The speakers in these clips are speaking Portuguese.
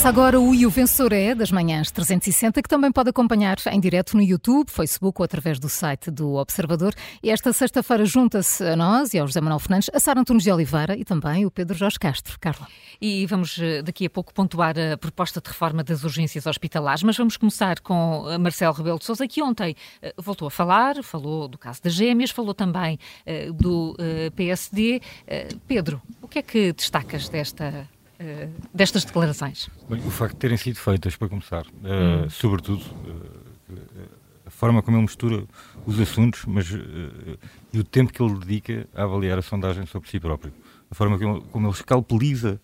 Começa agora o E o Vencedor é das manhãs 360, que também pode acompanhar em direto no YouTube, Facebook ou através do site do Observador. E esta sexta-feira junta-se a nós e ao José Manuel Fernandes, a Sara Antunes de Oliveira e também o Pedro Jorge Castro. Carla. E vamos eh, daqui a pouco pontuar a proposta de reforma das urgências hospitalares, mas vamos começar com eh, Marcelo Rebelo de Sousa, que ontem eh, voltou a falar, falou do caso das gêmeas, falou também do PSD. Pedro, o que é que destacas desta eh, destas declarações? Bem, o facto de terem sido feitas, para começar, uh, hum. sobretudo uh, a forma como ele mistura os assuntos, mas e o tempo que ele dedica a avaliar a sondagem sobre si próprio, a forma como, como ele escalpeliza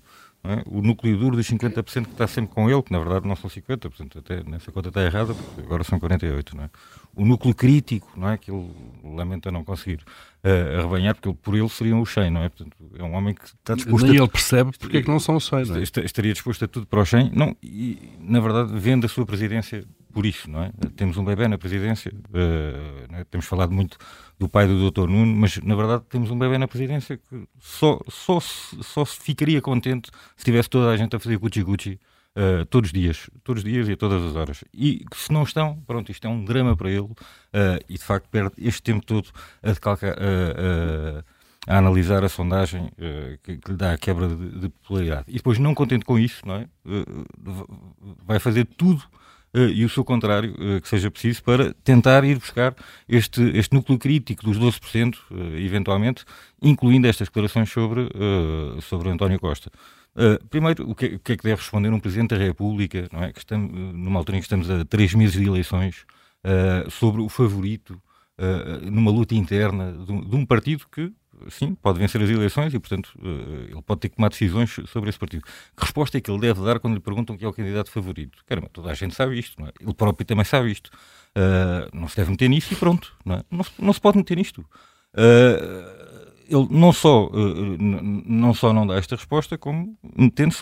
é? o núcleo duro dos 50% que está sempre com ele, que na verdade não são 50%, portanto, até nessa conta está errada, porque agora são 48%. Não é? O núcleo crítico, não é? que ele lamenta não conseguir uh, arrebanhar, porque ele, por ele seriam os 100, não é? Portanto, é um homem que está disposto Nem a... ele percebe porque é que não são os 100, não é? Estaria disposto a tudo para os 100, não, e na verdade vende a sua presidência por isso, não é? Temos um bebê na presidência, uh, é? temos falado muito do pai do Dr. Nuno, mas na verdade temos um bebê na presidência que só, só, só se ficaria contente se tivesse toda a gente a fazer cuchi-cuchi uh, todos os dias, todos os dias e a todas as horas. E se não estão, pronto, isto é um drama para ele uh, e de facto perde este tempo todo a, decalcar, uh, a analisar a sondagem uh, que, que, lhe dá a quebra de, de, popularidade. E depois, não contente com isso, não é? vai fazer tudo Uh, e o seu contrário, uh, que seja preciso, para tentar ir buscar este, este núcleo crítico dos 12%, uh, eventualmente, incluindo estas declarações sobre, sobre António Costa. Primeiro, o que, o que, é que deve responder um Presidente da República, não é? que estamos, numa altura em que estamos a três meses de eleições, sobre o favorito numa luta interna de, de um partido que sim, pode vencer as eleições e, portanto, uh, ele pode ter que tomar decisões sobre esse partido. Que resposta é que ele deve dar quando lhe perguntam quem é o candidato favorito? Caramba, toda a gente sabe isto, não é? Ele próprio também sabe isto. Uh, não se deve meter nisso e pronto, não, é? não, não se pode meter nisto. Uh, ele não só, uh, não só não dá esta resposta, como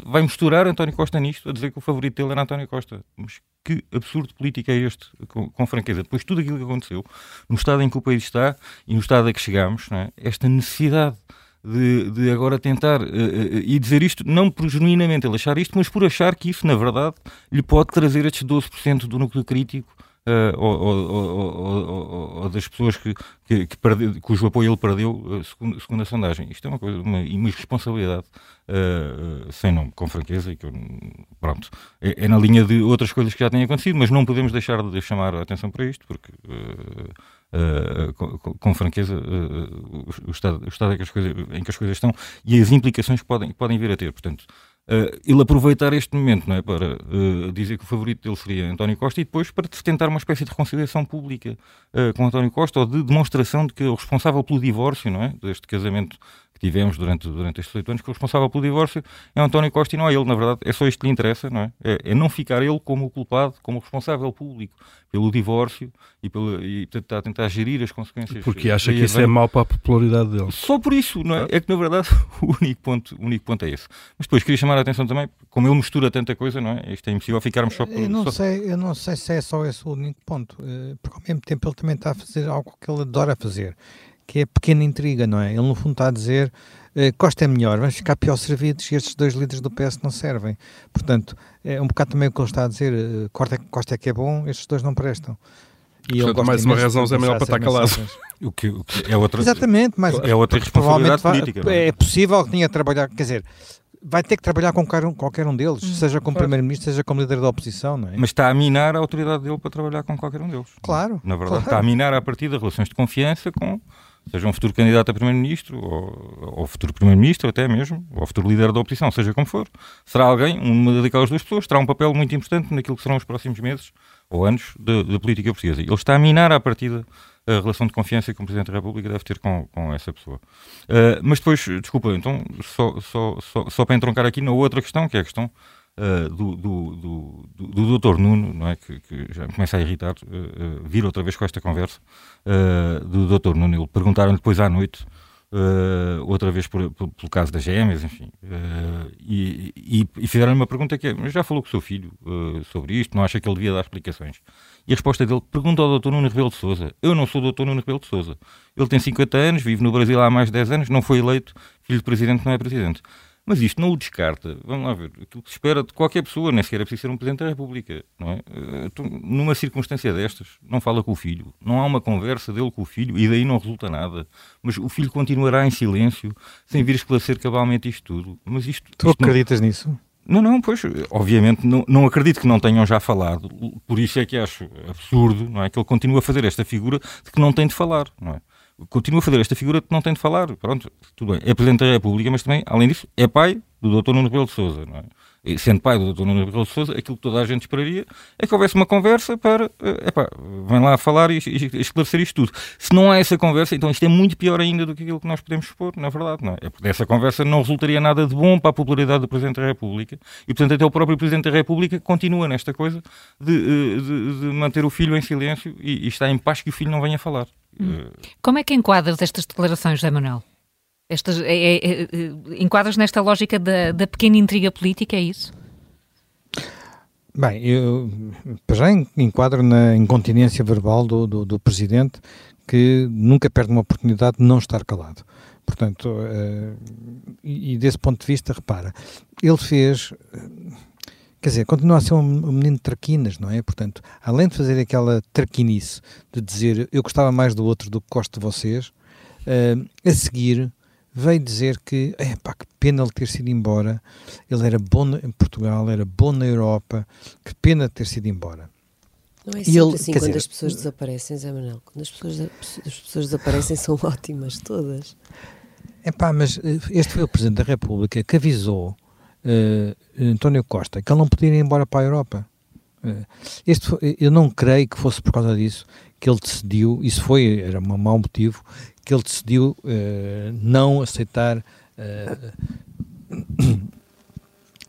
vai misturar António Costa nisto, a dizer que o favorito dele era António Costa. Mas que absurdo político é este, com, com franqueza. Depois tudo aquilo que aconteceu, no estado em que o país está e no estado a que chegamos, é? esta necessidade de, de, agora tentar uh, uh, e dizer isto, não por genuinamente ele achar isto, mas por achar que isso, na verdade, lhe pode trazer estes 12% do núcleo crítico uh, ou, ou, ou, das pessoas que, que, que perde, cujo apoio ele perdeu, uh, segundo, segundo, a sondagem. Isto é uma coisa, uma, uma irresponsabilidade, uh, sem nome, com franqueza, e que eu, pronto, é, é, na linha de outras coisas que já têm acontecido, mas não podemos deixar de chamar a atenção para isto, porque. Com, com, franqueza o, o, estado, o estado em que, coisas, em que as coisas estão e as implicações que podem, podem vir a ter. Portanto, Uh, ele aproveitar este momento não é, para uh, dizer que o favorito dele seria António Costa e depois para tentar uma espécie de reconciliação pública uh, com António Costa ou de demonstração de que o responsável pelo divórcio não é, deste casamento tivemos durante, durante estes oito anos, que o responsável pelo divórcio é António Costa e não é ele, na verdade, é só isto que lhe interessa, não é? É, é não ficar ele como o culpado, como o responsável público pelo divórcio e, pelo, e tentar, tentar gerir as consequências. Porque acha que isso é mau para a popularidade dele. Só por isso, não é? É que, na verdade, o único ponto, o único ponto é esse. Mas depois queria chamar a atenção também, como ele mistura tanta coisa, não é? Isto é impossível ficarmos só por... Eu não, só... Sei, eu não sei se é só esse o único ponto, eh, porque ao mesmo tempo ele também está a fazer algo que ele adora fazer, que é pequena intriga, não é? Ele no fundo está a dizer uh, Costa é melhor, vamos ficar pior servidos e estes dois líderes do PS não servem. Portanto, é um bocado também o que ele está a dizer, uh, Costa, Costa é que é bom, estes dois não prestam. E Portanto, mais uma razão é melhor para estar calado. O que, o que é outra, Exatamente, mas é outra responsabilidade política. É? é possível que tenha trabalhar, quer dizer, vai ter que trabalhar com qualquer um, qualquer um deles, hum, seja como Primeiro-Ministro, seja como líder da oposição, não é? Mas está a minar a autoridade dele para trabalhar com qualquer um deles. Claro. Na verdade, claro. está a minar a partir das relações de confiança com seja um futuro candidato a primeiro-ministro, ou, ou futuro primeiro-ministro até mesmo, ou futuro líder da oposição, seja como for, será alguém, uma daquelas duas pessoas, terá um papel muito importante naquilo que serão os próximos meses ou anos da política portuguesa. Ele está a minar à partida a relação de confiança que o Presidente da República deve ter com, com essa pessoa. Uh, mas depois, desculpa, então, só, só, só, só para entroncar aqui na outra questão, que é a questão uh, do, do, do, do, do Dr. Nuno, não é? Que, que, já me começa a irritar, uh, vir outra vez com esta conversa, do Dr. Nuno. Ele perguntaram depois à noite. Uh, outra vez por, por, pelo caso das gêmeas, enfim, uh, e, e, e fizeram uma pergunta que é, já falou com o seu filho uh, sobre isto, não acha que ele devia dar explicações? E a resposta dele, pergunta ao Dr. Nuno Rebelo de Sousa. Eu não sou o Dr. Nuno Rebelo de Sousa. Ele tem 50 anos, vive no Brasil há mais de 10 anos, não foi eleito, filho de presidente não é presidente. Mas isto não o descarta. Vamos lá ver. Aquilo que se espera de qualquer pessoa, nem sequer é preciso ser um Presidente da República. Não é? Então, numa circunstância destas, não fala com o filho. Não há uma conversa dele com o filho e daí não resulta nada. Mas o filho continuará em silêncio, sem vir esclarecer cabalmente isto tudo. Mas isto, tu isto acreditas não... nisso? Não, não, pois, obviamente não, não acredito que não tenham já falado, por isso é que acho absurdo, não é, que ele continue a fazer esta figura de que não tem de falar, não é? Continua a fazer esta figura que não tem de falar, pronto, tudo bem, é Presidente da República, mas também, além disso, é pai do Dr. Nuno Rebelo de Sousa, não é? Sendo pai do Dr. Nuno Rebelo de aquilo que toda a gente esperaria é que houvesse uma conversa para, eh, epá, vem lá falar e, e, esclarecer isto tudo. Se não há essa conversa, então isto é muito pior ainda do que aquilo que nós podemos expor, na verdade, não é? é porque dessa conversa não resultaria nada de bom para a popularidade do Presidente da República e, portanto, até o próprio Presidente da República continua nesta coisa de, eh, de, de manter o filho em silêncio e, e está em paz que o filho não venha falar. Hum. Como é que enquadras estas declarações, José Manuel? Estas, é, é, é, enquadras nesta lógica da, da pequena intriga política, é isso? Bem, eu já enquadro na incontinência verbal do, do, do, Presidente que nunca perde uma oportunidade de não estar calado. Portanto, uh, e, e, desse ponto de vista, repara, ele fez, quer dizer, continua a ser um, um menino de traquinas, não é? Portanto, além de fazer aquela traquinice de dizer eu gostava mais do outro do que gosto de vocês, uh, a seguir veio dizer que, é pá, que pena ele ter sido embora, ele era bom em Portugal, era bom na Europa, que pena ter sido embora. Não é sempre ele, assim quando dizer, as pessoas desaparecem, Zé Manuel. Quando as pessoas, as pessoas desaparecem são ótimas, todas. É pá, mas eh, este foi o Presidente da República que avisou uh, António Costa que ele não podia ir embora para a Europa. Uh, este foi, eu não creio que fosse por causa disso que ele decidiu, isso foi, era um mau motivo, que ele decidiu uh, não aceitar uh,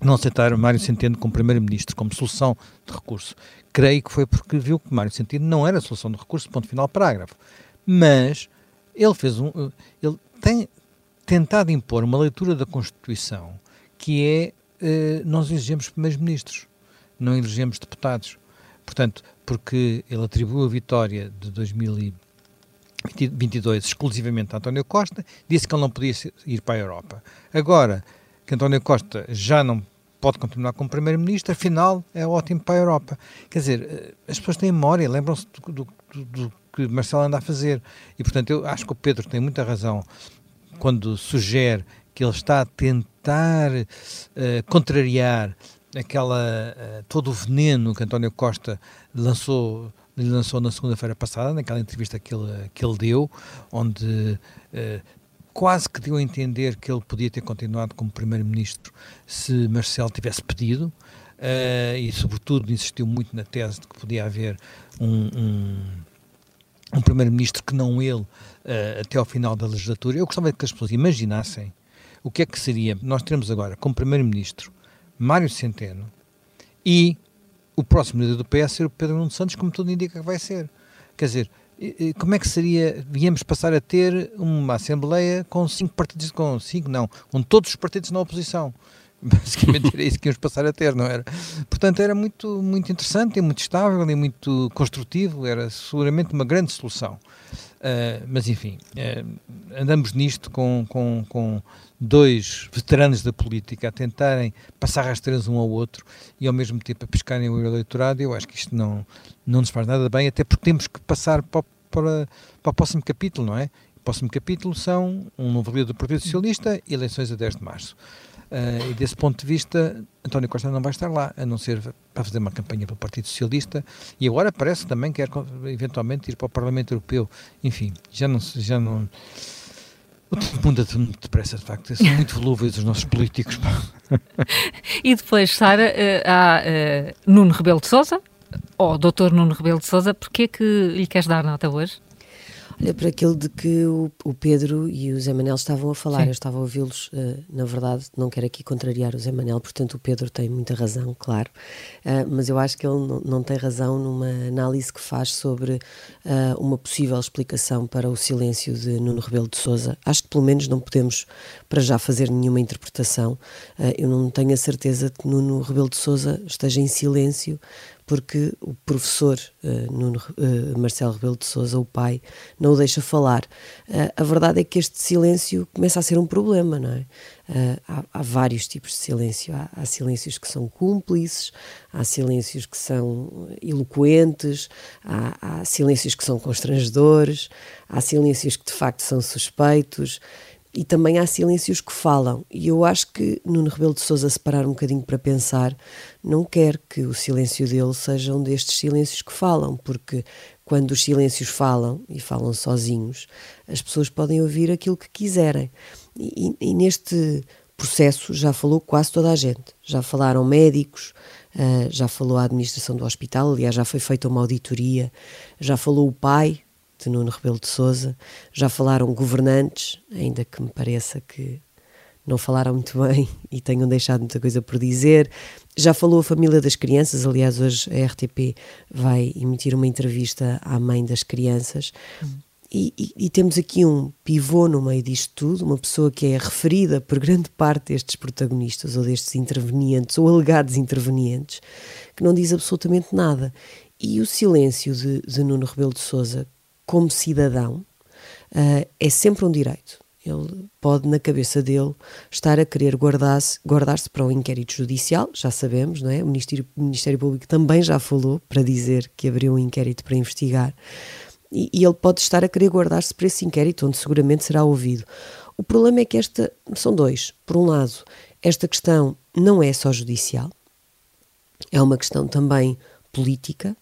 não aceitar Mário Centeno como primeiro-ministro, como solução de recurso. Creio que foi porque viu que Mário Centeno não era solução de recurso, ponto final, parágrafo. Mas ele fez um, ele tem tentado impor uma leitura da Constituição que é uh, nós elegemos primeiros-ministros, não elegemos deputados. Portanto, porque ele atribuiu a vitória de 2020 22 exclusivamente António Costa, disse que ele não podia ir para a Europa. Agora que António Costa já não pode continuar como Primeiro-Ministro, afinal é ótimo para a Europa. Quer dizer, eh, as pessoas têm memória, lembram-se do, do, do, do, que Marcelo anda a fazer. E, portanto, eu acho que o Pedro tem muita razão quando sugere que ele está a tentar uh, contrariar aquela, uh, todo o veneno que António Costa lançou ele lançou na segunda-feira passada, naquela entrevista que ele, que ele deu, onde eh, quase que deu a entender que ele podia ter continuado como primeiro-ministro se Marcelo tivesse pedido, uh, e sobretudo insistiu muito na tese de que podia haver um, um, um primeiro-ministro que não ele uh, até ao final da legislatura. Eu gostava que as pessoas imaginassem o que é que seria, nós teremos agora como primeiro-ministro Mário Centeno e o próximo líder do PS ser o Pedro Nuno Santos, como tudo indica que vai ser. Quer dizer, como é que seria, viemos passar a ter uma Assembleia com cinco partidos, com cinco não, com todos os partidos na oposição. Basicamente era isso que íamos passar a ter, não era? Portanto, era muito, muito interessante e muito estável e muito construtivo, era seguramente uma grande solução. Uh, mas enfim, uh, andamos nisto com, com, com dois veteranos da política a tentarem passar rasteiras um ao outro e ao mesmo tempo a pescarem o eleitorado, eu acho que isto não, não nos faz nada bem, até porque temos que passar para, para, para o próximo capítulo, não é? O próximo capítulo são um novo líder do Partido Socialista e eleições a 10 de março. Uh, e desse ponto de vista, António Costa não vai estar lá, a não ser para fazer uma campanha para o Partido Socialista, e agora parece que também quer eventualmente ir para o Parlamento Europeu. Enfim, já não. Já não muda muito depressa, de facto. São muito volúveis os nossos políticos. e depois, Sara, uh, há uh, Nuno Rebelo de Souza, ou Dr. Nuno Rebelo de Souza, porquê é que lhe queres dar nota hoje? Olha, para aquilo de que o, o, Pedro e o Zé Manel estavam a falar, Sim. eu estava a ouvi-los, uh, na verdade, não quero aqui contrariar o Zé Manel, portanto o Pedro tem muita razão, claro, uh, mas eu acho que ele não, não, tem razão numa análise que faz sobre uh, uma possível explicação para o silêncio de Nuno Rebelo de Sousa. Acho que pelo menos não podemos, para já, fazer nenhuma interpretação. eu não tenho a certeza de que Nuno Rebelo de Sousa esteja em silêncio porque o professor uh, Nuno, uh, Marcelo Rebelo de Sousa, o pai, não o deixa falar. Uh, a verdade é que este silêncio começa a ser um problema, não é? Há, há, vários tipos de silêncio. Há, há, silêncios que são cúmplices, há silêncios que são eloquentes, há, há silêncios que são constrangedores, há silêncios que de facto são suspeitos e também há silêncios que falam. E eu acho que Nuno Rebelo de Sousa se parar um bocadinho para pensar, não quer que o silêncio dele seja um destes silêncios que falam, porque quando os silêncios falam e falam sozinhos, as pessoas podem ouvir aquilo que quiserem. E, e neste processo já falou quase toda a gente. Já falaram médicos, uh, já falou a administração do hospital, aliás, já foi feita uma auditoria, já falou o pai, de Nuno Rebelo de Sousa. Já falaram governantes, ainda que me pareça que não falaram muito bem e tenham deixado muita coisa por dizer. Já falou a família das crianças, aliás, hoje a RTP vai emitir uma entrevista à mãe das crianças. E, e, e, temos aqui um pivô no meio disto tudo, uma pessoa que é referida por grande parte destes protagonistas ou destes intervenientes ou alegados intervenientes, que não diz absolutamente nada. E o silêncio de, de Nuno Rebelo de Sousa, como cidadão, uh, é sempre um direito. Ele pode, na cabeça dele, estar a querer guardar-se guardar para o inquérito judicial, já sabemos, não é? O Ministério, o Ministério Público também já falou para dizer que abriu um inquérito para investigar. E, e ele pode estar a querer guardar-se para esse inquérito, onde seguramente será ouvido. O problema é que esta. São dois. Por um lado, esta questão não é só judicial, é uma questão também política.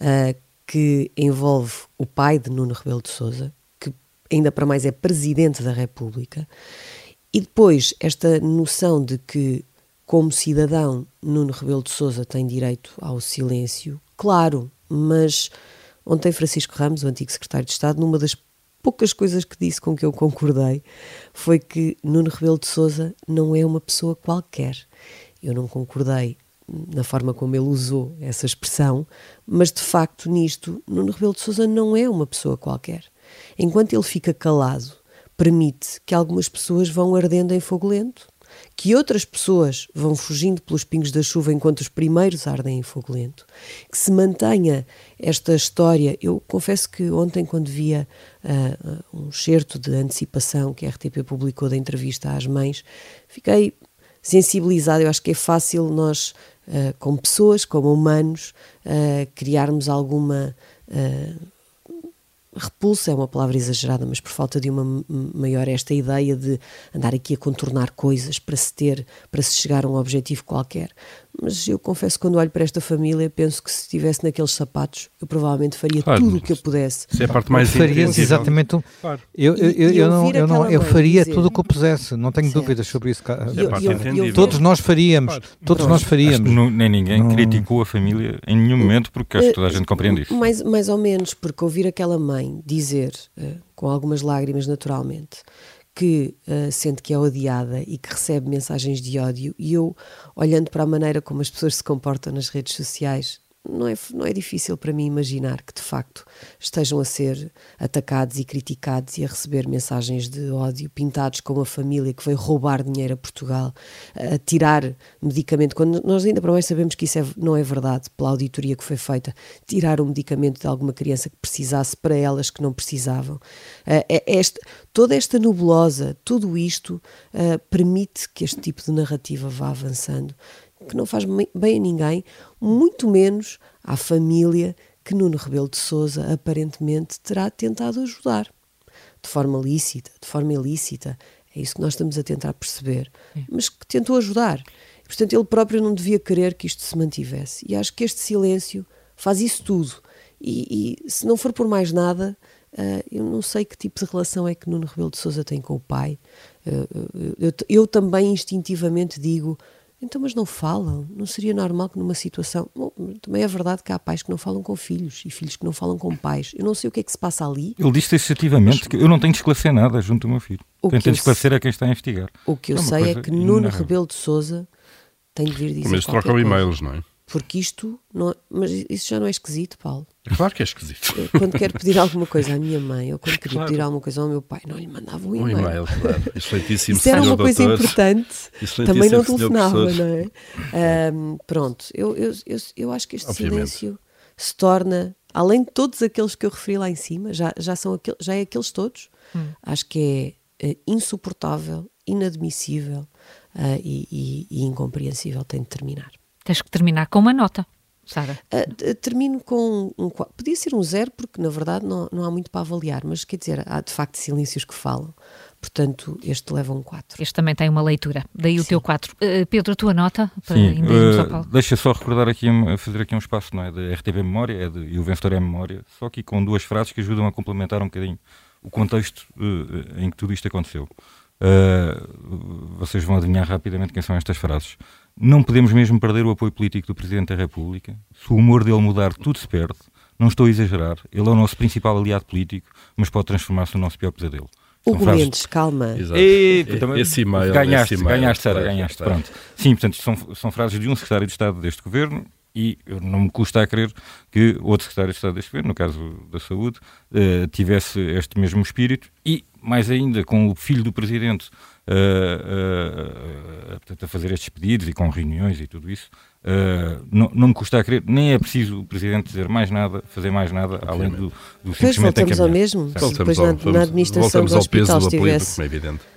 Uh, que envolve o pai de Nuno Rebelo de Sousa, que ainda para mais é presidente da República, e depois esta noção de que, como cidadão, Nuno Rebelo de Sousa tem direito ao silêncio, claro, mas ontem Francisco Ramos, o antigo secretário de Estado, numa das poucas coisas que disse com que eu concordei, foi que Nuno Rebelo de Sousa não é uma pessoa qualquer. Eu não concordei na forma como ele usou essa expressão, mas de facto nisto Nuno Rebelo de Sousa não é uma pessoa qualquer. Enquanto ele fica calado, permite que algumas pessoas vão ardendo em fogo lento, que outras pessoas vão fugindo pelos pingos da chuva enquanto os primeiros ardem em fogo lento, que se mantenha esta história. Eu confesso que ontem, quando via uh, um certo de antecipação que a RTP publicou da entrevista às mães, fiquei sensibilizado. Eu acho que é fácil nós uh, como pessoas, como humanos, uh, criarmos alguma uh, repulsa, é uma palavra exagerada, mas por falta de uma maior esta ideia de andar aqui a contornar coisas para se ter, para se chegar a um objetivo qualquer. Mas eu confesso que quando olho para esta família, penso que se estivesse naqueles sapatos, eu provavelmente faria claro, tudo o que eu pudesse. Isso é a parte mais Farias exatamente. Um... Claro. Eu, eu, eu, eu, não, eu, não, eu faria dizer... tudo o que eu pusesse, não tenho certo. dúvidas sobre isso. É todos nós faríamos, claro. todos nós faríamos. Não, nem ninguém não... criticou a família em nenhum momento, porque acho que toda a gente compreende isso. Mais, mais ou menos, porque ouvir aquela mãe dizer, uh, com algumas lágrimas naturalmente, que uh, sente que é odiada e que recebe mensagens de ódio, e eu, olhando para a maneira como as pessoas se comportam nas redes sociais, não é, não é difícil para mim imaginar que de facto estejam a ser atacados e criticados e a receber mensagens de ódio, pintados como a família que veio roubar dinheiro a Portugal, a tirar medicamento, quando nós ainda para mais sabemos que isso é, não é verdade, pela auditoria que foi feita, tirar um medicamento de alguma criança que precisasse para elas que não precisavam. Uh, este, toda esta nebulosa, tudo isto uh, permite que este tipo de narrativa vá avançando que não faz bem a ninguém, muito menos à família que Nuno Rebelo de Sousa aparentemente terá tentado ajudar. De forma lícita, de forma ilícita. É isso que nós estamos a tentar perceber. Mas que tentou ajudar. Portanto, ele próprio não devia querer que isto se mantivesse. E acho que este silêncio faz isso tudo. E, e se não for por mais nada, uh, eu não sei que tipo de relação é que Nuno Rebelo de Sousa tem com o pai. Uh, eu, eu também instintivamente digo então, mas não falam? Não seria normal que numa situação. Bom, também é verdade que há pais que não falam com filhos e filhos que não falam com pais. Eu não sei o que é que se passa ali. Ele disse taxativamente que eu não tenho de esclarecer nada junto do meu filho. O quem tem de esclarecer é quem está a investigar. O que eu é sei é que Nuno Rebelo de Souza tem de vir dizer. Mas trocam e-mails, não é? Porque isto não, mas isso já não é esquisito, Paulo. Claro que é esquisito. quando quero pedir alguma coisa à minha mãe ou quando queria claro. pedir alguma coisa ao meu pai, não lhe mandava um e-mail. Um e-mail, claro. Excelentíssimo Isso era uma coisa doutor. importante. Também não telefonava, não é? Um, pronto, eu, eu, eu, eu acho que este Obviamente. silêncio se torna, além de todos aqueles que eu referi lá em cima, já, já, são aquel, já é aqueles todos, hum. acho que é, é insuportável, inadmissível uh, e, e, e incompreensível. Tem de terminar. Tens que terminar com uma nota. Sara? Uh, termino com um, Podia ser um zero, porque na verdade não, não há muito para avaliar, mas quer dizer, há de facto silêncios que falam. Portanto, este leva um 4. Este também tem uma leitura, daí Sim. o teu 4. Uh, Pedro, a tua nota? Para Sim, uh, deixa só recordar aqui, fazer aqui um espaço, não é? De RTV Memória é de, e o vencedor é Memória, só aqui com duas frases que ajudam a complementar um bocadinho o contexto uh, em que tudo isto aconteceu. vocês vão adivinhar rapidamente quem são estas frases. Não podemos mesmo perder o apoio político do Presidente da República. Se o humor dele mudar, tudo se perde. Não estou a exagerar. Ele é o nosso principal aliado político, mas pode transformar-se no nosso pior pesadelo. Hugo frases... Mendes, calma. E, esse e-mail, ganhaste, esse ganhaste, Sara, ganhaste. Pronto. Sim, portanto, são, são frases de um secretário de Estado deste governo e não me custa a crer que outro secretário de Estado deste governo, no caso da Saúde, uh, tivesse este mesmo espírito e, mais ainda, com o filho do Presidente uh, uh, a fazer estes pedidos e com reuniões e tudo isso, Uh, não, não, me custa a crer, nem é preciso o Presidente dizer mais nada, fazer mais nada, Obviamente. além do, do simplesmente Pois voltamos ao mesmo, se depois na, na, administração do hospital estivesse... É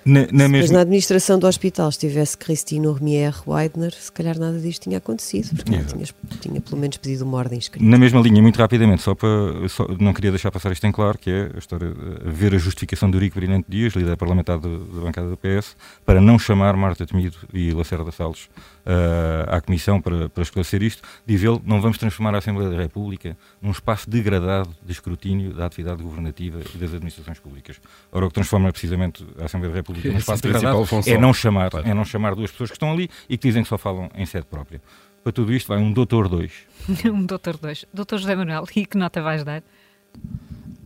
na, na, mesma... na administração do hospital estivesse Cristina Romier Weidner, se calhar nada disto tinha acontecido, porque tinha, tinha pelo menos pedido uma ordem escrita. Na mesma linha, muito rapidamente, só para... Só, não queria deixar passar isto em claro, que é a história, a ver a justificação do Eurico Brilhante Dias, líder parlamentar da bancada do PS, para não chamar Marta Temido e Lacerda Salles uh, à Comissão para, para esclarecer isto, diz ele, não vamos transformar a Assembleia da República num espaço degradado de escrutínio da atividade governativa e das administrações públicas. Ora, o que transforma precisamente a Assembleia da República num espaço degradado é não, chamar, claro. é não chamar duas pessoas que estão ali e que dizem que só falam em sede própria. Para tudo isto vai um doutor 2. um doutor 2. Doutor José Manuel, e que nota vais dar?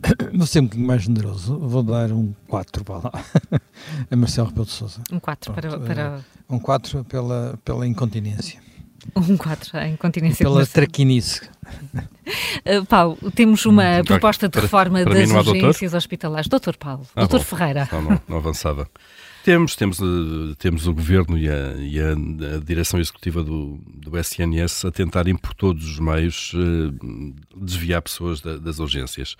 Vou ser um bocadinho mais generoso. Vou dar um 4 para lá. a Marcelo Rebelo de Sousa. Um 4 para, para. Eh, um 4 pela, pela incontinência. Um 4, a incontinência. Pela traquinice. Uh, Paulo, temos uma hum, proposta de reforma para, para das urgências hospitalares. Doutor Paulo, ah, doutor bom. Ferreira. Não, não, não avançava. Temos, temos, uh, temos o Governo e a, e a, a Direção Executiva do, do SNS a tentarem por todos os meios uh, desviar pessoas da, das urgências.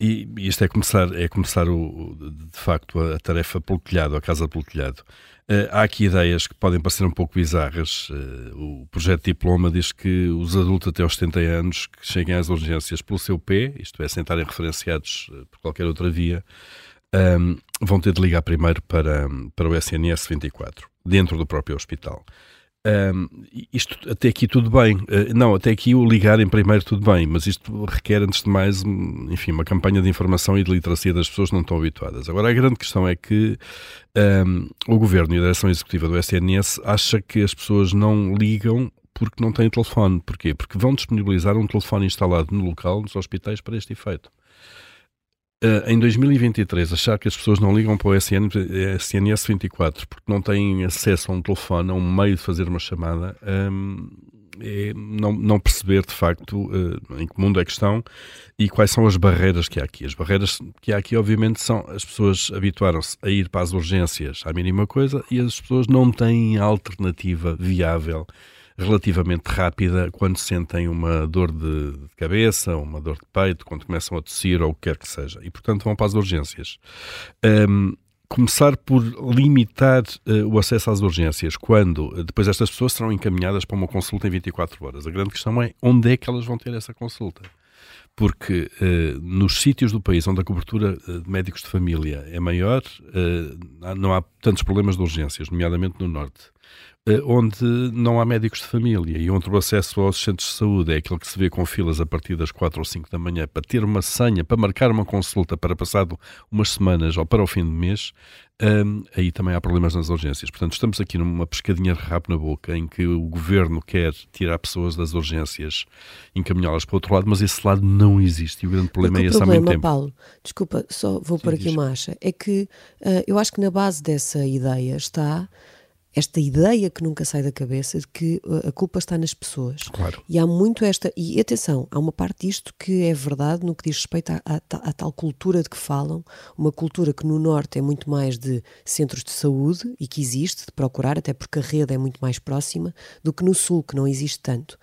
E, isto é começar, é começar o, de facto a, tarefa pelo telhado, a casa pelo telhado. Uh, há aqui ideias que podem parecer um pouco bizarras. Uh, o projeto de diploma diz que os adultos até aos 70 anos que cheguem às urgências pelo seu pé, isto é, sem estarem referenciados uh, por qualquer outra via, um, ehm, vão ter de ligar primeiro para, para o SNS 24, dentro do próprio hospital. Um, isto até aqui tudo bem. Uh, não, até aqui o ligarem primeiro tudo bem, mas isto requer, antes de mais, enfim, uma campanha de informação e de literacia das pessoas não estão habituadas. Agora, a grande questão é que um, o Governo e a Direção Executiva do SNS acha que as pessoas não ligam porque não têm telefone. Porquê? Porque vão disponibilizar um telefone instalado no local, nos hospitais, para este efeito. Uh, em 2023, achar que as pessoas não ligam para o SN, SNS 24 porque não têm acesso a um telefone, a um meio de fazer uma chamada, um, é não, não, perceber de facto uh, em que mundo é que estão e quais são as barreiras que há aqui. As barreiras que há aqui, obviamente, são as pessoas habituaram-se a ir para as urgências à mínima coisa e as pessoas não têm alternativa viável relativamente rápida quando sentem uma dor de, cabeça, uma dor de peito, quando começam a tossir ou o que quer que seja. E, portanto, vão para as urgências. Um, começar por limitar uh, o acesso às urgências, quando uh, depois estas pessoas serão encaminhadas para uma consulta em 24 horas. A grande questão é onde é que elas vão ter essa consulta. Porque uh, nos sítios do país onde a cobertura de médicos de família é maior, não há tantos problemas de urgências, nomeadamente no Norte. Eh, onde não há médicos de família e onde o acesso aos centros de saúde é aquele que se vê com filas a partir das 4 ou 5 da manhã para ter uma senha, para marcar uma consulta para passado umas semanas ou para o fim do mês, um, aí também há problemas nas urgências. Portanto, estamos aqui numa pescadinha de rabo na boca em que o governo quer tirar pessoas das urgências, encaminhá-las para o outro lado, mas esse lado não existe e o grande problema é esse problema, há muito tempo. Paulo, desculpa, só vou Sim, por aqui diz. uma acha, é que uh, eu acho que na base dessa ideia está esta ideia que nunca sai da cabeça de que a culpa está nas pessoas. Claro. E há muito esta. E atenção, há uma parte disto que é verdade no que diz respeito à, à, à tal cultura de que falam, uma cultura que no Norte é muito mais de centros de saúde e que existe, de procurar, até porque a rede é muito mais próxima, do que no Sul, que não existe tanto.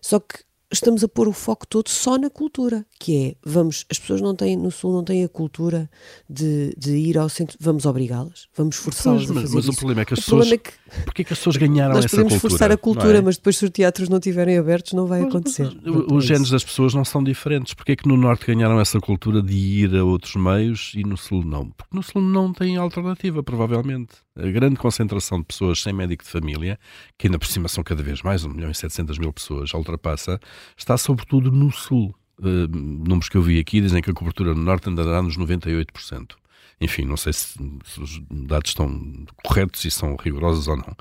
Só que estamos a pôr o foco todo só na cultura, que é, vamos, as pessoas não têm, no Sul não têm a cultura de, de ir ao centro, vamos obrigá-las, vamos forçá-las a fazer Mas isso. o problema é que as O pessoas, é que porque é que as pessoas ganharam nós essa podemos cultura? forçar a não cultura, é? mas depois se os teatros não estiverem abertos não vai Mas- acontecer. mas Portanto, Os é géneros das pessoas não são diferentes. Porque é que no Norte ganharam essa cultura de ir a outros meios e no Sul não? Porque no Sul não tem alternativa, provavelmente. A grande concentração de pessoas sem médico de família, que ainda por cima são cada vez mais, 1 milhão e 700 mil pessoas, já ultrapassa, está sobretudo no Sul. Uh, números que eu vi aqui dizem que a cobertura no Norte andará nos 98%. Enfim, não sei se, se os dados estão corretos e são rigorosos ou não.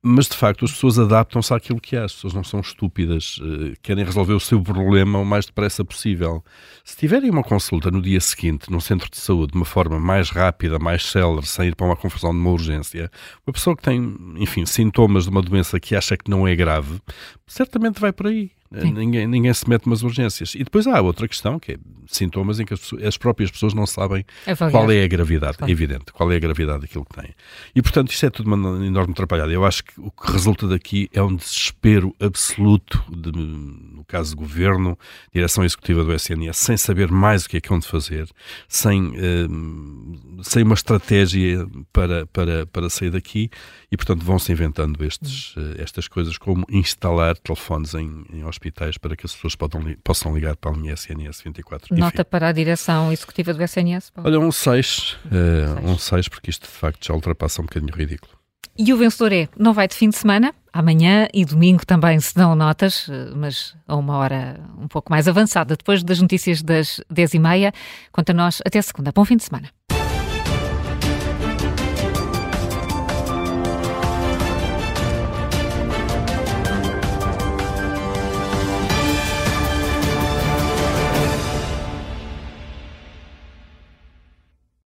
Mas de facto as pessoas adaptam-se àquilo que há, as pessoas não são estúpidas, eh, querem resolver o seu problema o mais depressa possível. Se tiverem uma consulta no dia seguinte num centro de saúde de uma forma mais rápida, mais célere, sem ir para uma confusão de uma urgência, uma pessoa que tem, enfim, sintomas de uma doença que acha que não é grave, certamente vai por aí. Eh, Sim. Ninguém, ninguém se mete umas urgências. E depois há outra questão, que é sintomas em que as, as próprias pessoas não sabem Avaliar. qual é a gravidade, Claro. é evidente, qual é a gravidade daquilo que têm. E, portanto, isto é tudo uma enorme atrapalhada. Eu acho que o que resulta daqui é um desespero absoluto, de, no caso do governo, direção executiva do SNS, sem saber mais o que é que hão de fazer, sem, eh, sem uma estratégia para, para, para sair daqui, e, portanto, vão-se inventando estes, eh, estas coisas, como instalar telefones em, em hospitais para que as pessoas podam possam ligar para a linha SNS 24. Enfim. Nota para a direção executiva do SNS. Paulo. Olha, um 6, Seis. um 6, porque isto de facto já ultrapassa um bocadinho o ridículo. E o vencedor é, não vai de fim de semana, amanhã e domingo também se dão notas, eh, mas a uma hora um pouco mais avançada, depois das notícias das 10h30. Quanto a nós, até segunda. Bom fim de semana.